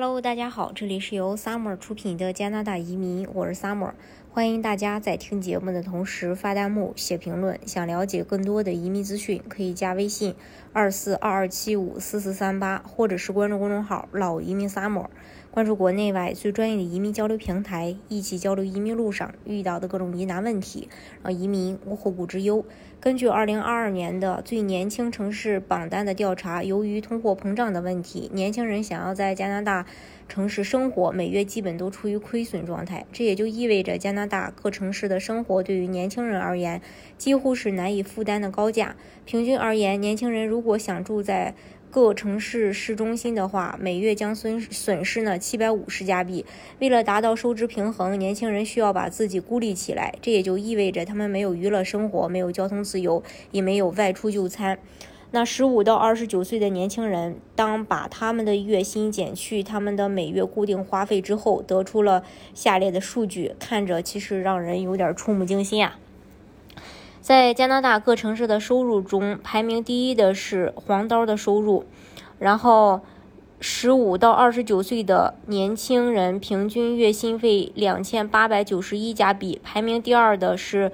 Hello，大家好，这里是由 Summer 出品的加拿大移民，我是 Summer，欢迎大家在听节目的同时发弹幕、写评论。想了解更多的移民资讯，可以加微信二四二二七五四四三八，或者是关注公众号“老移民 Summer”。关注国内外最专业的移民交流平台，一起交流移民路上遇到的各种疑难问题，让移民无后顾之忧。根据2022年的最年轻城市榜单的调查，由于通货膨胀的问题，年轻人想要在加拿大城市生活，每月基本都处于亏损状态。这也就意味着加拿大各城市的生活对于年轻人而言，几乎是难以负担的高价。平均而言，年轻人如果想住在各城市市中心的话，每月将损损失呢七百五十加币。为了达到收支平衡，年轻人需要把自己孤立起来，这也就意味着他们没有娱乐生活，没有交通自由，也没有外出就餐。那十五到二十九岁的年轻人，当把他们的月薪减去他们的每月固定花费之后，得出了下列的数据，看着其实让人有点触目惊心啊。在加拿大各城市的收入中，排名第一的是黄刀的收入，然后十五到二十九岁的年轻人平均月薪费两千八百九十一加币，排名第二的是。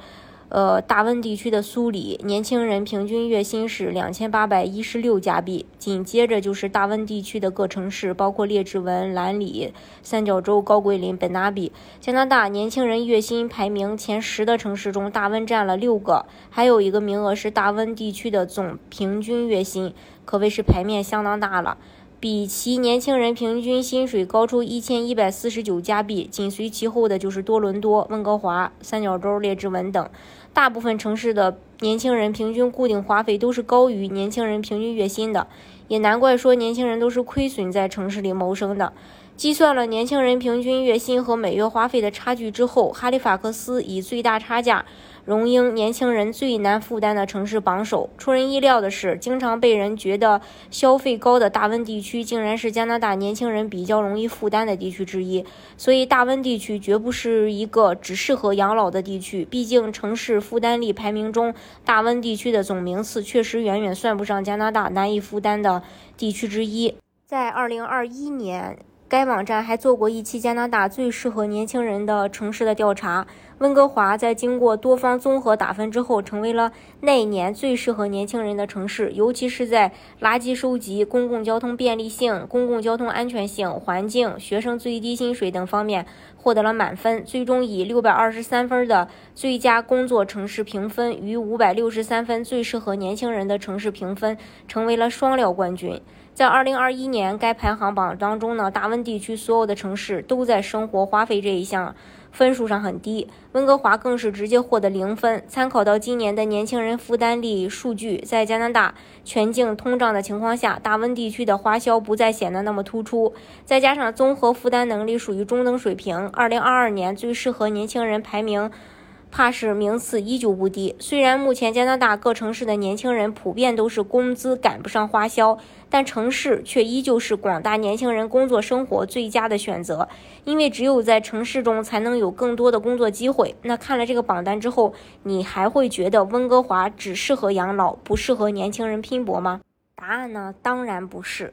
呃，大温地区的苏里年轻人平均月薪是两千八百一十六加币，紧接着就是大温地区的各城市，包括列治文、兰里、三角洲、高桂林、本纳比。加拿大年轻人月薪排名前十的城市中，大温占了六个，还有一个名额是大温地区的总平均月薪，可谓是排面相当大了。比其年轻人平均薪水高出一千一百四十九加币，紧随其后的就是多伦多、温哥华、三角洲、列治文等。大部分城市的年轻人平均固定花费都是高于年轻人平均月薪的，也难怪说年轻人都是亏损在城市里谋生的。计算了年轻人平均月薪和每月花费的差距之后，哈利法克斯以最大差价荣膺年轻人最难负担的城市榜首。出人意料的是，经常被人觉得消费高的大温地区，竟然是加拿大年轻人比较容易负担的地区之一。所以，大温地区绝不是一个只适合养老的地区。毕竟，城市负担力排名中，大温地区的总名次确实远远算不上加拿大难以负担的地区之一。在二零二一年。该网站还做过一期加拿大最适合年轻人的城市的调查，温哥华在经过多方综合打分之后，成为了那年最适合年轻人的城市，尤其是在垃圾收集、公共交通便利性、公共交通安全性、环境、学生最低薪水等方面获得了满分，最终以六百二十三分的最佳工作城市评分与五百六十三分最适合年轻人的城市评分，成为了双料冠军。在二零二一年该排行榜当中呢，大温地区所有的城市都在生活花费这一项分数上很低，温哥华更是直接获得零分。参考到今年的年轻人负担力数据，在加拿大全境通胀的情况下，大温地区的花销不再显得那么突出。再加上综合负担能力属于中等水平，二零二二年最适合年轻人排名。怕是名次依旧不低。虽然目前加拿大各城市的年轻人普遍都是工资赶不上花销，但城市却依旧是广大年轻人工作生活最佳的选择。因为只有在城市中才能有更多的工作机会。那看了这个榜单之后，你还会觉得温哥华只适合养老，不适合年轻人拼搏吗？答案呢？当然不是。